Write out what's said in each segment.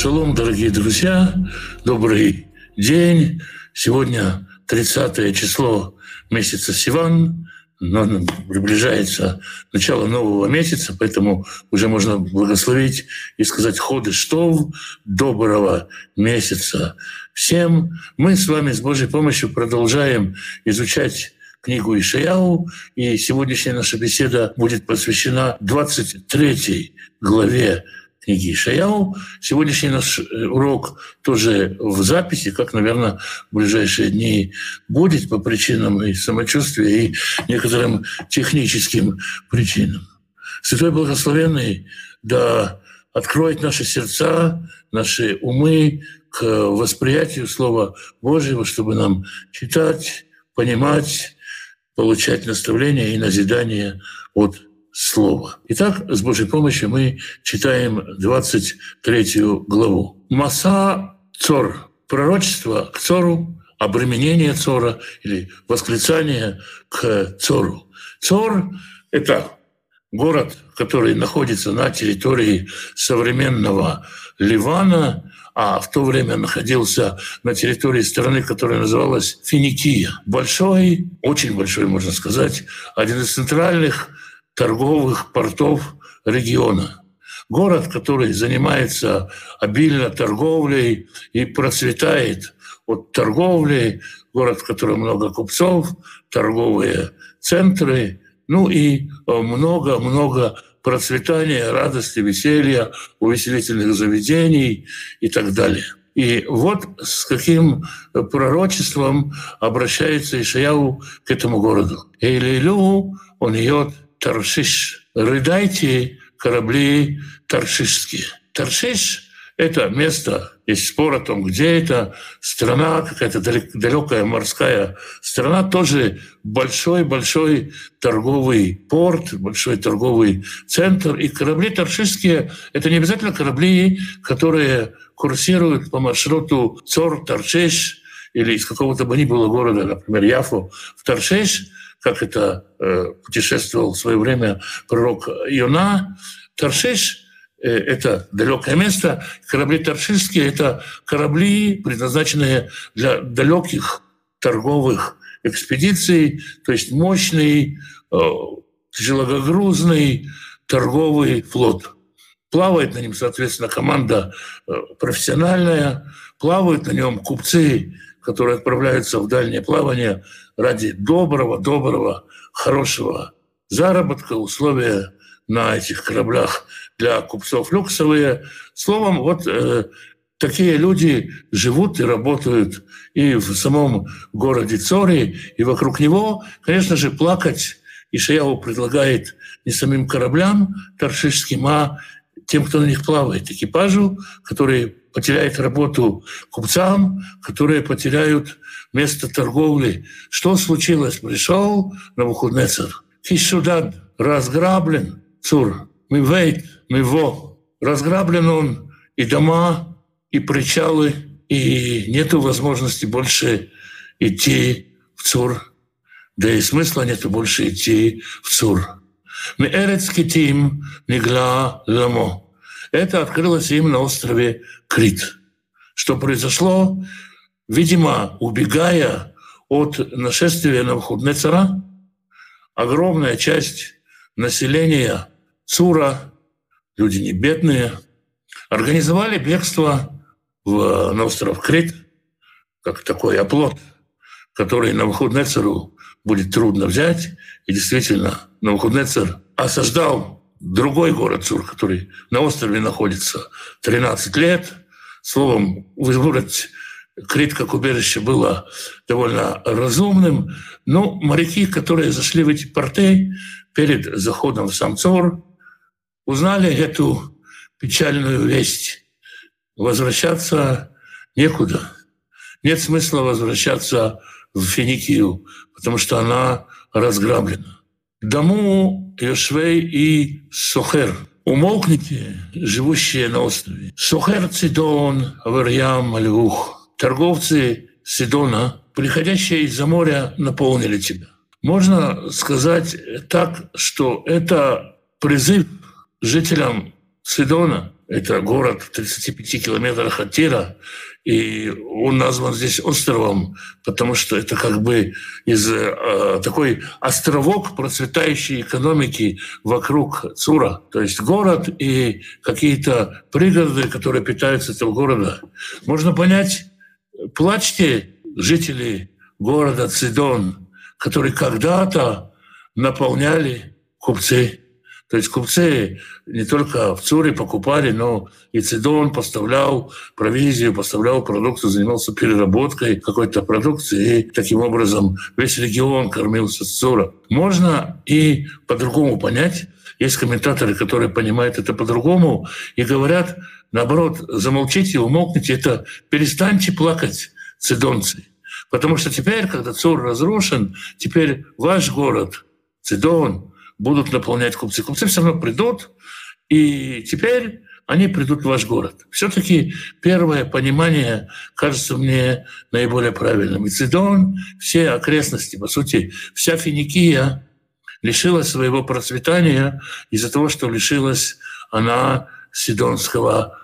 Шалом, дорогие друзья, добрый день. Сегодня 30 число месяца Сиван, но приближается начало нового месяца, поэтому уже можно благословить и сказать ходы штов, доброго месяца всем. Мы с вами с Божьей помощью продолжаем изучать книгу Ишаяу, и сегодняшняя наша беседа будет посвящена 23 главе книги Ишаяу. Сегодняшний наш э, урок тоже в записи, как, наверное, в ближайшие дни будет по причинам и самочувствия, и некоторым техническим причинам. Святой Благословенный да откроет наши сердца, наши умы к восприятию Слова Божьего, чтобы нам читать, понимать, получать наставления и назидание от Слова. Итак, с Божьей помощью мы читаем 23 главу. Маса Цор. Пророчество к Цору, обременение Цора или восклицание к Цору. Цор — это город, который находится на территории современного Ливана, а в то время находился на территории страны, которая называлась Финикия. Большой, очень большой, можно сказать, один из центральных торговых портов региона. Город, который занимается обильно торговлей и процветает от торговли, город, в котором много купцов, торговые центры, ну и много-много процветания, радости, веселья, увеселительных заведений и так далее. И вот с каким пророчеством обращается Ишаяу к этому городу. «Эйлилю он идет Таршиш. Рыдайте, корабли таршишские. Таршиш — это место, есть спор о том, где это, страна, какая-то далекая морская страна, тоже большой-большой торговый порт, большой торговый центр. И корабли таршишские — это не обязательно корабли, которые курсируют по маршруту Цор-Таршиш или из какого-то бы ни было города, например, Яфу в Таршиш — как это э, путешествовал в свое время пророк Иона. Таршиш э, – это далекое место. Корабли таршишские – это корабли, предназначенные для далеких торговых экспедиций, то есть мощный, э, тяжелогрузный торговый флот. Плавает на нем, соответственно, команда э, профессиональная, плавают на нем купцы, которые отправляются в дальнее плавание ради доброго, доброго, хорошего заработка, условия на этих кораблях для купцов люксовые. Словом, вот э, такие люди живут и работают и в самом городе Цори, и вокруг него, конечно же, плакать Ишаяу предлагает не самим кораблям торшишским, а тем, кто на них плавает, экипажу, который потеряет работу купцам, которые потеряют место торговли. Что случилось? Пришел Навуходнецер. Кишудад разграблен, цур, мы вейт, мы во. Разграблен он и дома, и причалы, и нету возможности больше идти в Цур. Да и смысла нету больше идти в Цур. Мы эрец китим нигла ламо. Это открылось им на острове Крит. Что произошло? Видимо, убегая от нашествия Навуходнецара, огромная часть населения Цура, люди не бедные, организовали бегство в, на остров Крит, как такой оплот, который Навуходнецару будет трудно взять. И действительно, Навуходнецар осаждал другой город Цур, который на острове находится 13 лет. Словом, выбрать Крит как убежище было довольно разумным. Но моряки, которые зашли в эти порты перед заходом в Самцор, узнали эту печальную весть. Возвращаться некуда. Нет смысла возвращаться в Финикию, потому что она разграблена. Дому Йошвей и Сохер. Умолкните, живущие на острове. Сохер Цидон, Аверьям, Львух торговцы Сидона, приходящие из-за моря, наполнили тебя. Можно сказать так, что это призыв жителям Сидона это город в 35 километрах от Тира, и он назван здесь островом, потому что это как бы из э, такой островок процветающей экономики вокруг Цура. То есть город и какие-то пригороды, которые питаются этого города. Можно понять, плачьте, жители города Цидон, которые когда-то наполняли купцы то есть купцы не только в Цуре покупали, но и Цидон поставлял провизию, поставлял продукцию, занимался переработкой какой-то продукции, и таким образом весь регион кормился с Цура. Можно и по-другому понять. Есть комментаторы, которые понимают это по-другому и говорят, наоборот, замолчите, умолкните, это перестаньте плакать, цидонцы. Потому что теперь, когда Цур разрушен, теперь ваш город, Цидон, будут наполнять купцы. Купцы все равно придут, и теперь они придут в ваш город. Все-таки первое понимание кажется мне наиболее правильным. И Цидон, все окрестности, по сути, вся Финикия лишилась своего процветания из-за того, что лишилась она Сидонского,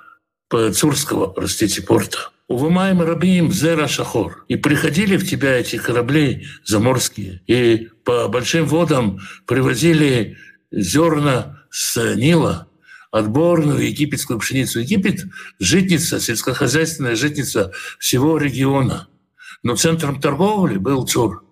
Цурского, простите, порта. Увымаем рабим зера шахор. И приходили в тебя эти корабли заморские, и по большим водам привозили зерна с Нила, отборную египетскую пшеницу. Египет – житница, сельскохозяйственная житница всего региона. Но центром торговли был Цур.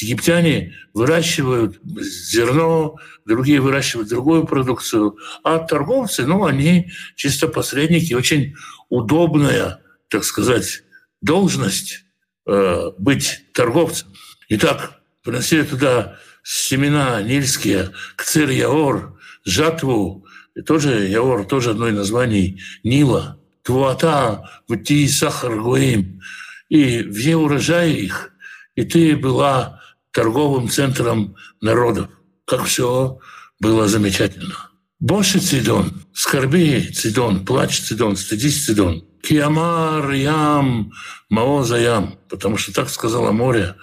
Египтяне выращивают зерно, другие выращивают другую продукцию, а торговцы, ну, они чисто посредники, очень удобная так сказать, должность э, быть торговцем. Итак, приносили туда семена нильские, кцир яор, жатву, и тоже яор, тоже одно из названий Нила, твуата, вти сахар гуим, и все урожаи их, и ты была торговым центром народов. Как все было замечательно. Больше Цидон, скорби Цидон, плачь Цидон, стыдись Цидон – Киамар ям, маоза ям, потому что так сказала море,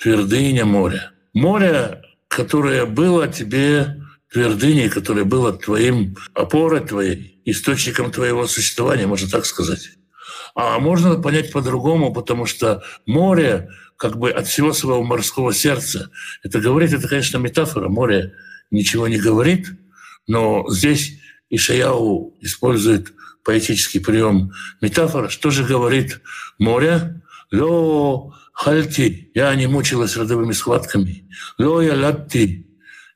твердыня моря. Море, которое было тебе твердыней, которое было твоим опорой твоей, источником твоего существования, можно так сказать. А можно понять по-другому, потому что море как бы от всего своего морского сердца. Это говорит, это, конечно, метафора. Море ничего не говорит, но здесь Ишаяу использует поэтический прием метафора, что же говорит море? Ло хальти, я не мучилась родовыми схватками. Ло я латти,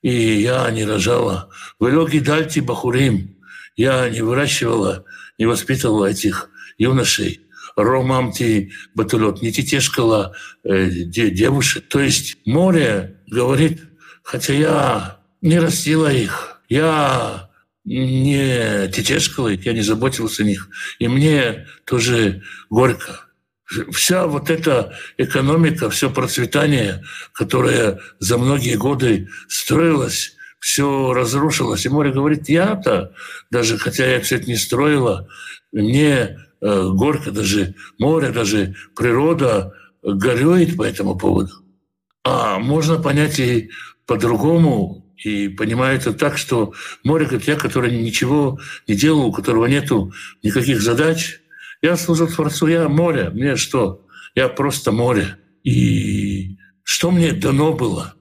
и я не рожала. Вело гидальти бахурим, я не выращивала, не воспитывала этих юношей. Ромамти батулет, не тетешкала э, девушек. То есть море говорит, хотя я не растила их, я не тетешкала, я не заботился о них. И мне тоже горько. Вся вот эта экономика, все процветание, которое за многие годы строилось, все разрушилось. И море говорит, я-то, даже хотя я все это не строила, мне горько, даже море, даже природа горюет по этому поводу. А можно понять и по-другому, и понимаю это так, что море, как я, который ничего не делал, у которого нету никаких задач, я служу Творцу, я море, мне что? Я просто море. И что мне дано было?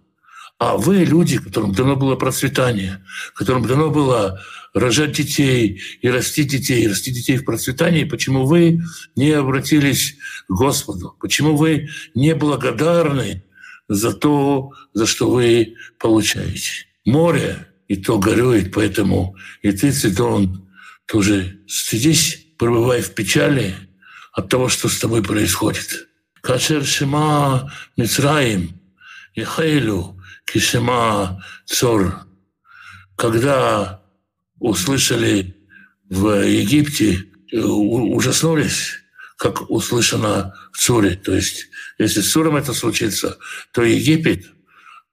А вы люди, которым дано было процветание, которым дано было рожать детей и расти детей, и расти детей в процветании, почему вы не обратились к Господу? Почему вы не благодарны за то, за что вы получаете? море, и то горюет, поэтому и ты, Цитон, тоже стыдись, пребывай в печали от того, что с тобой происходит. Кашер Шима Мицраим, Ихайлю Кишима Цор. Когда услышали в Египте, ужаснулись, как услышано в Цуре. То есть, если с Цуром это случится, то Египет,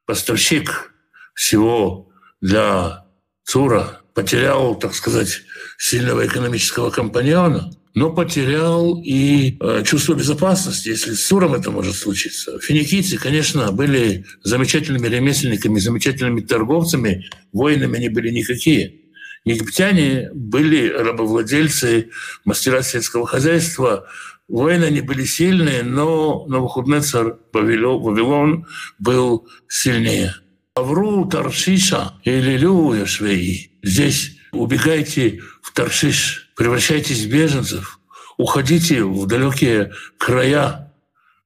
поставщик всего для Цура, потерял, так сказать, сильного экономического компаньона, но потерял и э, чувство безопасности, если с Цуром это может случиться. Финикийцы, конечно, были замечательными ремесленниками, замечательными торговцами, воинами они были никакие. Египтяне были рабовладельцы, мастера сельского хозяйства. Воины они были сильные, но Навуходнецар Вавилон был сильнее. Авру Таршиша или Люя Швеи. Здесь убегайте в Таршиш, превращайтесь в беженцев, уходите в далекие края,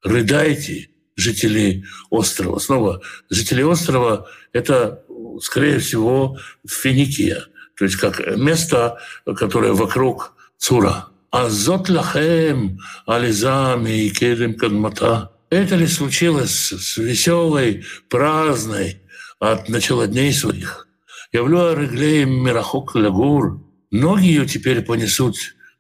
рыдайте, жители острова. Снова, жители острова — это, скорее всего, Финикия, то есть как место, которое вокруг Цура. А зот лахем ализами и кедем кадмата. Это ли случилось с веселой, праздной от начала дней своих? Явлю Ареглеем Мирахок Лагур. Ноги ее теперь понесут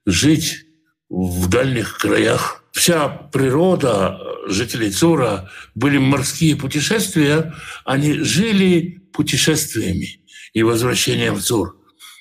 жить в дальних краях. Вся природа жителей Цура были морские путешествия, они жили путешествиями и возвращением в Цур.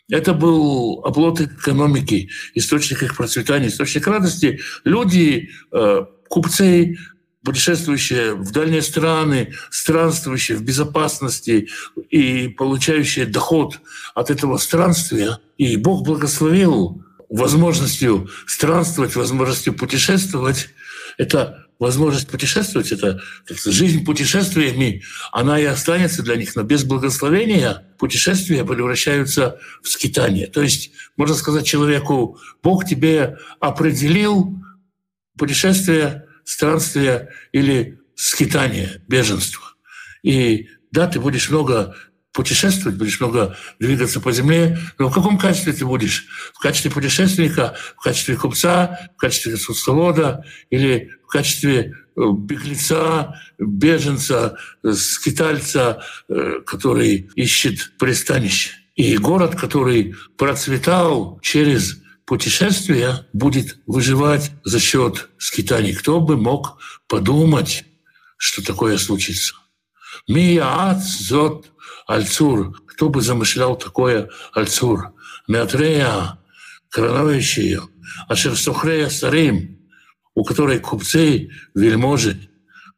Это был оплот экономики, источник их процветания, источник радости. Люди, э, купцы, путешествующие в дальние страны, странствующие в безопасности и получающие доход от этого странствия. И Бог благословил возможностью странствовать, возможностью путешествовать. Это возможность путешествовать, это жизнь путешествиями, она и останется для них, но без благословения путешествия превращаются в скитание. То есть, можно сказать человеку, Бог тебе определил путешествие, странствие или скитание, беженство. И да, ты будешь много путешествовать, будешь много двигаться по земле, но в каком качестве ты будешь? В качестве путешественника, в качестве купца, в качестве судствовода или в качестве э, беглеца, беженца, скитальца, э, который ищет пристанище. И город, который процветал через путешествия, будет выживать за счет скитаний. Кто бы мог подумать, что такое случится? Мия зот Альцур. Кто бы замышлял такое Альцур? Меатрея, короновавший ее. Ашерсухрея Сарим, у которой купцы, вельможи,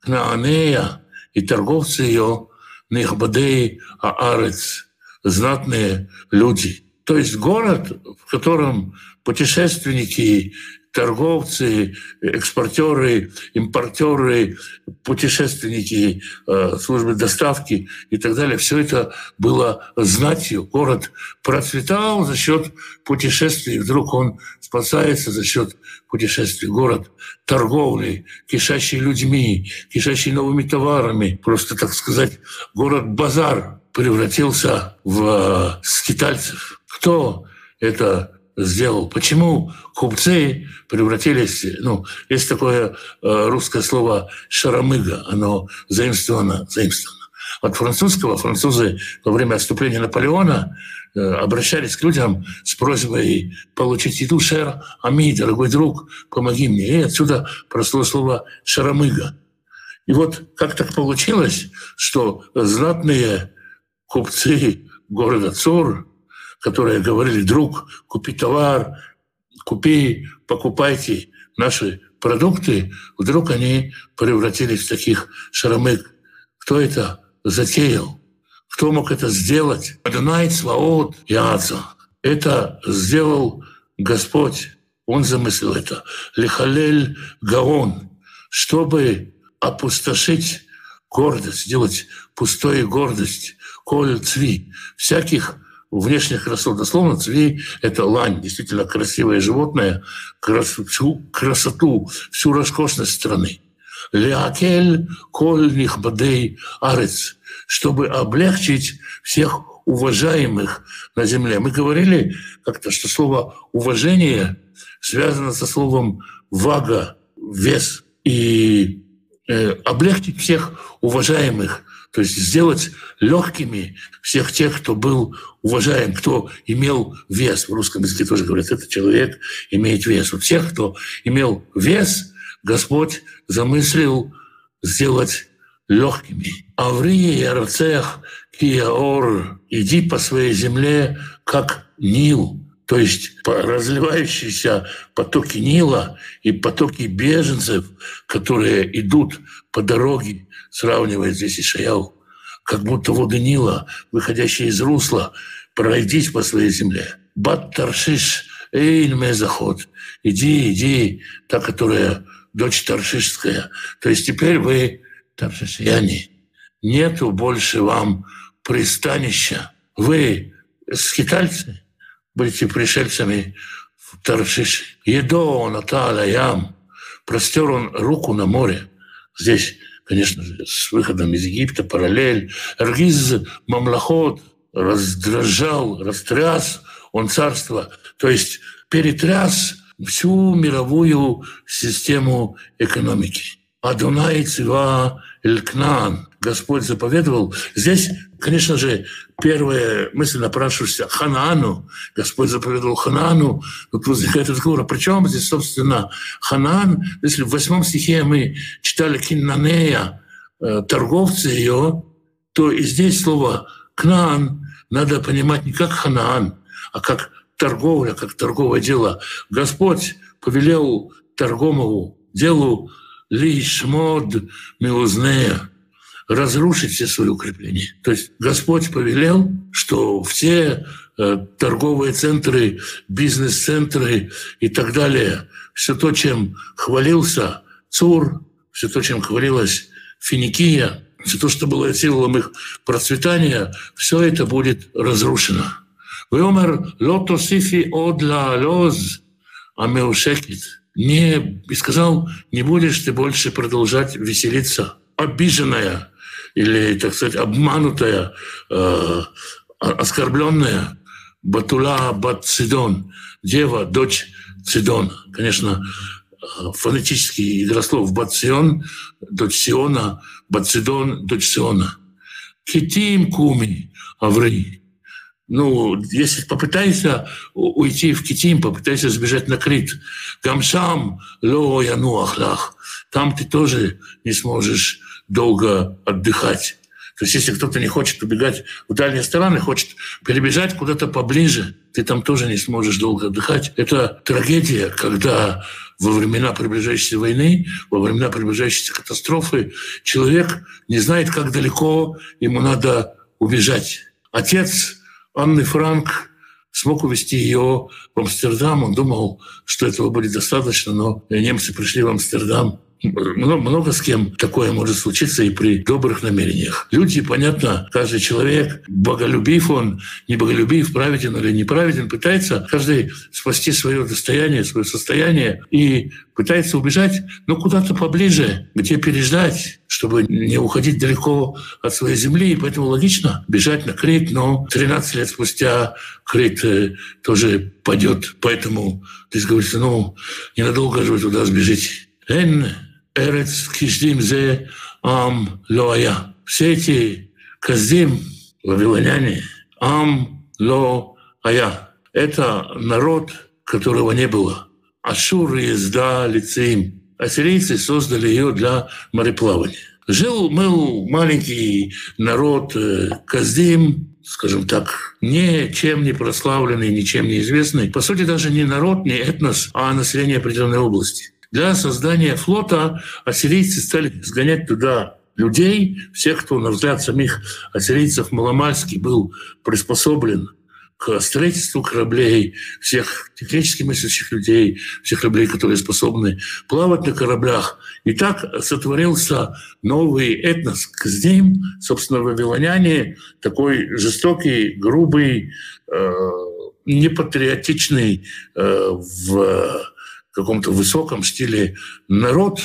Кнаанея и торговцы ее, Нихбадей Аарец, знатные люди. То есть город, в котором путешественники торговцы, экспортеры, импортеры, путешественники, э, службы доставки и так далее. Все это было знатью. Город процветал за счет путешествий. Вдруг он спасается за счет путешествий. Город торговли, кишащий людьми, кишащий новыми товарами. Просто, так сказать, город-базар превратился в э, скитальцев. Кто это сделал. Почему купцы превратились, ну, есть такое э, русское слово «шаромыга», оно заимствовано, заимствовано. От французского французы во время отступления Наполеона э, обращались к людям с просьбой получить еду «шер ами», дорогой друг, помоги мне. И отсюда прошло слово «шаромыга». И вот как так получилось, что знатные купцы города Цур которые говорили, друг, купи товар, купи, покупайте наши продукты, вдруг они превратились в таких шаромык. Кто это затеял? Кто мог это сделать? Адонай Сваот Яца. Это сделал Господь. Он замыслил это. Лихалель Гаон. Чтобы опустошить гордость, сделать пустой гордость, коль цви, всяких внешних красот. Дословно цвей – это лань, действительно красивое животное, всю красоту, всю роскошность страны. Леакель коль нихбадей арец, чтобы облегчить всех уважаемых на земле. Мы говорили как-то, что слово «уважение» связано со словом «вага», «вес». И э, облегчить всех уважаемых то есть сделать легкими всех тех, кто был уважаем, кто имел вес. В русском языке тоже говорят, этот человек имеет вес. Вот всех, кто имел вес, Господь замыслил сделать легкими. Аврии, Ярцех, Кияор, иди по своей земле, как Нил, то есть разливающиеся потоки Нила и потоки беженцев, которые идут по дороге, сравнивает здесь Ишаял, как будто воды Нила, выходящие из русла, пройдись по своей земле. Бат Таршиш, Эйн заход. Иди, иди, та, которая дочь Таршишская. То есть теперь вы таршишияне. Нету больше вам пристанища. Вы скитальцы, будете пришельцами в Таршиш. Едо Наталя Ям. Простер он руку на море. Здесь, конечно с выходом из Египта параллель. Аргиз Мамлахот раздражал, растряс он царство. То есть перетряс всю мировую систему экономики. Адунай Цива Элькнан. Господь заповедовал. Здесь, конечно же, первая мысль напрашиваешься Ханаану. Господь заповедовал Ханаану. Тут возникает разговор, а при чем здесь, собственно, Ханаан? Если в восьмом стихе мы читали Киннанея, э, торговцы ее, то и здесь слово «кнан» надо понимать не как Ханаан, а как торговля, как торговое дело. Господь повелел торговому делу лишмод миузнея разрушить все свои укрепления. То есть Господь повелел, что все э, торговые центры, бизнес-центры и так далее, все то, чем хвалился Цур, все то, чем хвалилась Финикия, все то, что было символом их процветания, все это будет разрушено. Веомер лото сифи од ла лоз амеушекит. Не, и сказал, не будешь ты больше продолжать веселиться. Обиженная или, так сказать, обманутая, э, оскорбленная Батула Бат Сидон, дева, дочь Сидон. Конечно, фонетический игра слов Бацион, дочь Сиона, Бацидон, дочь Сиона. Китим куми, аврей ну, если попытайся уйти в Китим, попытайся сбежать на Крит, Гамшам, ло яну ахлах, там ты тоже не сможешь долго отдыхать. То есть если кто-то не хочет убегать в дальние страны, хочет перебежать куда-то поближе, ты там тоже не сможешь долго отдыхать. Это трагедия, когда во времена приближающейся войны, во времена приближающейся катастрофы человек не знает, как далеко ему надо убежать. Отец Анны Франк смог увезти ее в Амстердам. Он думал, что этого будет достаточно, но немцы пришли в Амстердам много, много с кем такое может случиться и при добрых намерениях. Люди, понятно, каждый человек, боголюбив он, не боголюбив, праведен или неправеден, пытается каждый спасти свое достояние, свое состояние и пытается убежать, но куда-то поближе, где переждать, чтобы не уходить далеко от своей земли. И поэтому логично бежать на Крит, но 13 лет спустя Крит э, тоже падет. Поэтому здесь говорится, ну, ненадолго же вы туда сбежите. Эрец Киштим Зе Ам Лоая. Все эти Каздим, вавилоняне, Ам Ло Ая. Это народ, которого не было. Ашур езда лицеим. Ассирийцы создали ее для мореплавания. Жил, был маленький народ э, Каздим, скажем так, ничем не прославленный, ничем не известный. По сути, даже не народ, не этнос, а население определенной области. Для создания флота ассирийцы стали сгонять туда людей, всех, кто, на взгляд самих ассирийцев маломальски был приспособлен к строительству кораблей, всех технически мыслящих людей, всех кораблей, которые способны плавать на кораблях. И так сотворился новый этнос Каздим, собственно, вавилоняне, такой жестокий, грубый, э, непатриотичный э, в каком-то высоком стиле народ,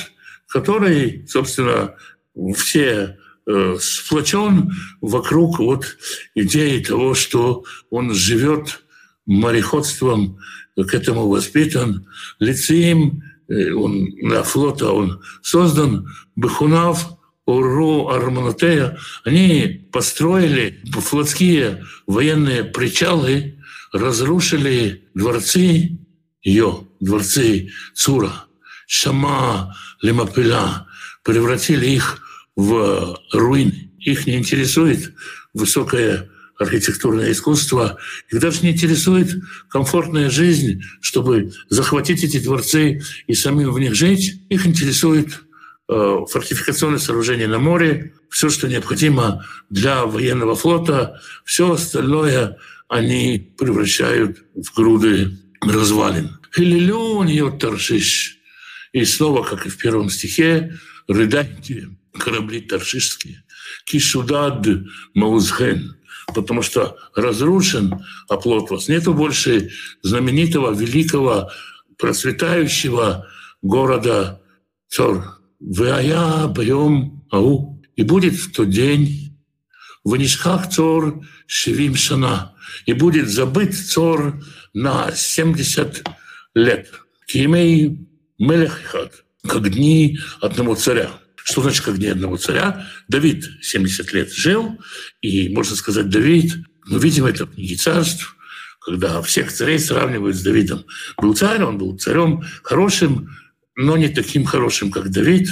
который, собственно, все э, сплочен вокруг вот идеи того, что он живет мореходством, к этому воспитан, лицеем, э, он на флота он создан, Бахунав, Уру, Арманатея, они построили флотские военные причалы, разрушили дворцы ее, дворцы Цура, Шама, Лемапеля, превратили их в руины. Их не интересует высокое архитектурное искусство, их даже не интересует комфортная жизнь, чтобы захватить эти дворцы и самим в них жить. Их интересует э, фортификационное сооружение на море, все, что необходимо для военного флота, все остальное они превращают в груды развалин. Хилилюн Таршиш. И снова, как и в первом стихе, рыдайте, корабли таршишские. Кишудад Маузген. Потому что разрушен оплот вас. Нету больше знаменитого, великого, процветающего города Цор. Вая боем ау. И будет в тот день в Нишках Цор Шевим Шана. И будет забыт Цор на 70 лет. Кимей Мелехихат, как дни одного царя. Что значит, как дни одного царя? Давид 70 лет жил, и, можно сказать, Давид, ну, видимо, это книги царств, когда всех царей сравнивают с Давидом. Был царь, он был царем хорошим, но не таким хорошим, как Давид,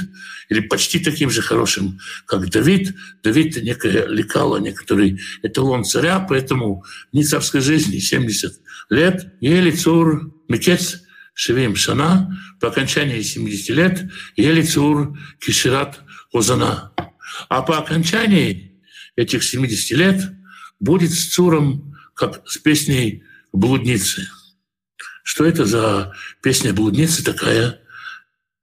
или почти таким же хорошим, как Давид. Давид — это некое лекало, некоторый эталон царя, поэтому не царской жизни 70 лет. Ели цур мекец шевим шана, по окончании 70 лет ели цур кишират озана. А по окончании этих 70 лет будет с цуром, как с песней «Блудницы». Что это за песня «Блудницы» такая?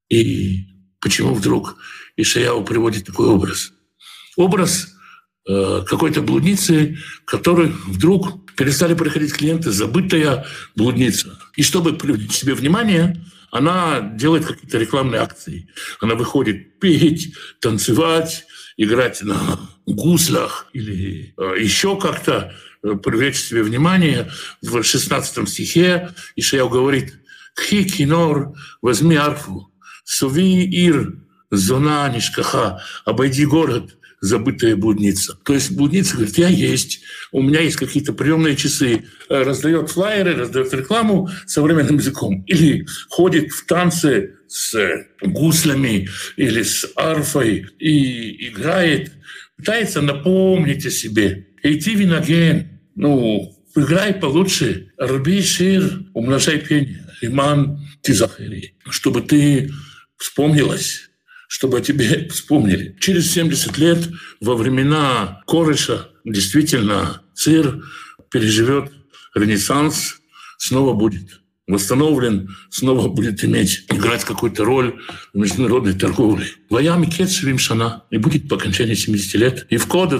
И почему вдруг Ишаяу приводит такой образ? Образ э, какой-то блудницы, которой вдруг перестали приходить клиенты, забытая блудница. И чтобы привлечь себе внимание, она делает какие-то рекламные акции. Она выходит петь, танцевать, играть на гуслях или э, еще как-то э, привлечь себе внимание. В 16 стихе Ишаяу говорит «Хи кинор, возьми арфу, Суви Ир, зона Нишкаха, обойди город, забытая блудница. То есть блудница говорит, я есть, у меня есть какие-то приемные часы, э, раздает флайеры, раздает рекламу современным языком. Или ходит в танцы с гуслями или с арфой и играет, пытается напомнить о себе. Идти виноген, ну, играй получше, рби шир, умножай пение, лиман тизахери, чтобы ты вспомнилось, чтобы о тебе вспомнили. Через 70 лет, во времена Корыша, действительно, ЦИР переживет ренессанс, снова будет восстановлен, снова будет иметь, играть какую-то роль в международной торговле. Ваями кетсвим шана, и будет по окончании 70 лет. И в код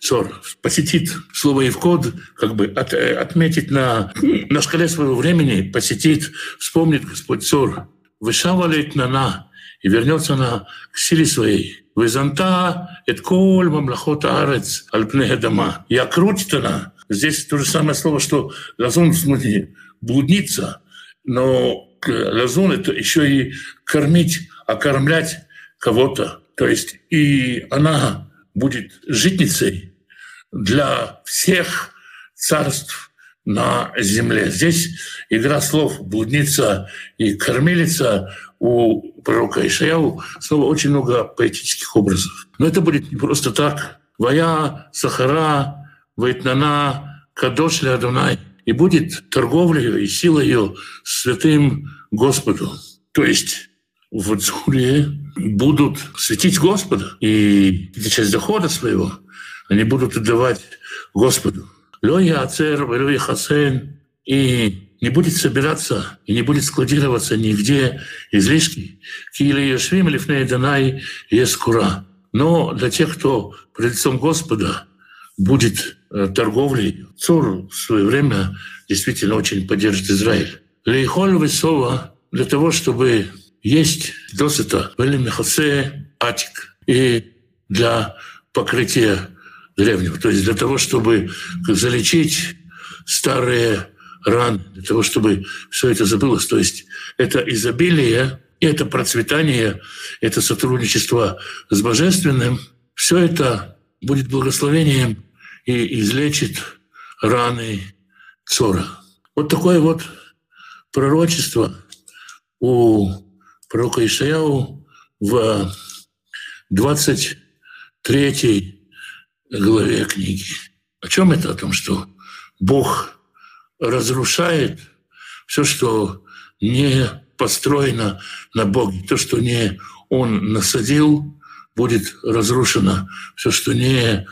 Цор посетит слово и в код, как бы от, отметить на, на шкале своего времени, посетит, вспомнит Господь Цор, вышавалит на и вернется она к силе своей. Византа et кол мамлахот арец альпне дома. И окрутит она. Здесь то же самое слово, что лазун в смысле блудница, но лазун — это еще и кормить, окормлять кого-то. То есть и она будет житницей для всех царств на земле. Здесь игра слов «блудница» и «кормилица» у пророка Ишаяу снова очень много поэтических образов. Но это будет не просто так. «Вая Сахара, Вайтнана, Кадош Адонай» и будет торговля и сила ее святым Господу. То есть в Цуре будут светить Господа, и часть дохода своего они будут отдавать Господу. Ло яцер, ло хасен, и не будет собираться и не будет складироваться нигде излишки. Кили Йошвим Лифней Данай Ескура. Но для тех, кто пред лицом Господа будет э, торговлей, Цур в свое время действительно очень поддержит Израиль. Лейхоль Весова для того, чтобы есть досыта Велимихосе Атик и для покрытия древнего. То есть для того, чтобы залечить старые раны, для того, чтобы все это забылось. То есть это изобилие, это процветание, это сотрудничество с Божественным. Все это будет благословением и излечит раны ссора. Вот такое вот пророчество у пророка Ишаяу в 23 главе книги. О чем это? О том, что Бог разрушает все, что не построено на Боге. То, что не Он насадил, будет разрушено. Все, что не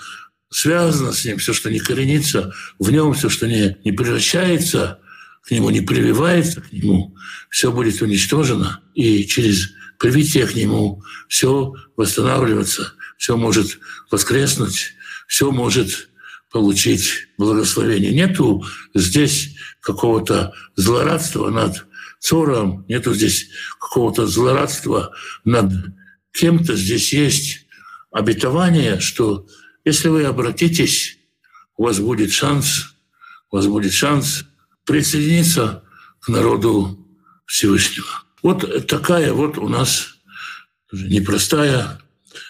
связано с ним, все, что не коренится в нем, все, что не, не превращается к нему, не прививается к нему, все будет уничтожено, и через привитие к нему все восстанавливаться, все может воскреснуть, все может получить благословение. Нету здесь какого-то злорадства над Цором, нету здесь какого-то злорадства над кем-то. Здесь есть обетование, что если вы обратитесь, у вас будет шанс, у вас будет шанс присоединиться к народу Всевышнего. Вот такая вот у нас непростая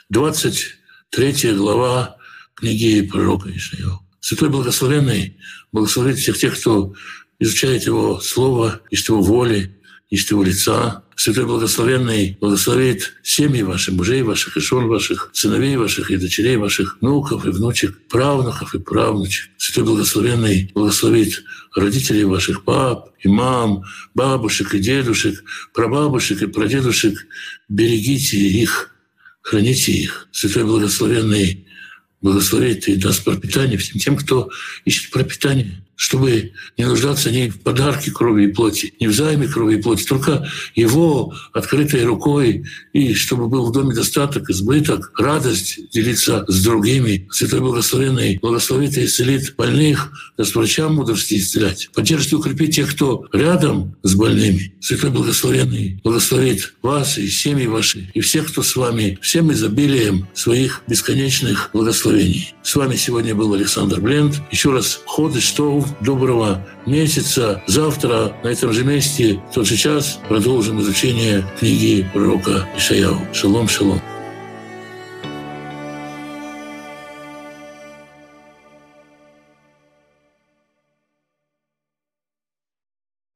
23 глава книги пророка Ишаева. Святой Благословенный благословит всех тех, кто изучает Его Слово, ищет Его воли, ищет Его лица. Святой Благословенный благословит семьи ваших, мужей ваших, и жен ваших, сыновей ваших и дочерей ваших, внуков и внучек, правнуков и правнучек. Святой Благословенный благословит родителей ваших пап и мам, бабушек и дедушек, прабабушек и прадедушек. Берегите их, храните их. Святой Благословенный благословит и даст пропитание всем тем, кто ищет пропитание чтобы не нуждаться ни в подарке крови и плоти, ни в займе крови и плоти, только его открытой рукой, и чтобы был в доме достаток, избыток, радость делиться с другими. Святой Благословенный благословит и исцелит больных, даст врачам мудрости исцелять, поддержит и укрепит тех, кто рядом с больными. Святой Благословенный благословит вас и семьи ваши, и всех, кто с вами, всем изобилием своих бесконечных благословений. С вами сегодня был Александр Бленд. Еще раз ходы, что доброго месяца. Завтра на этом же месте, в тот же час, продолжим изучение книги пророка Ишаяу. Шалом, шалом.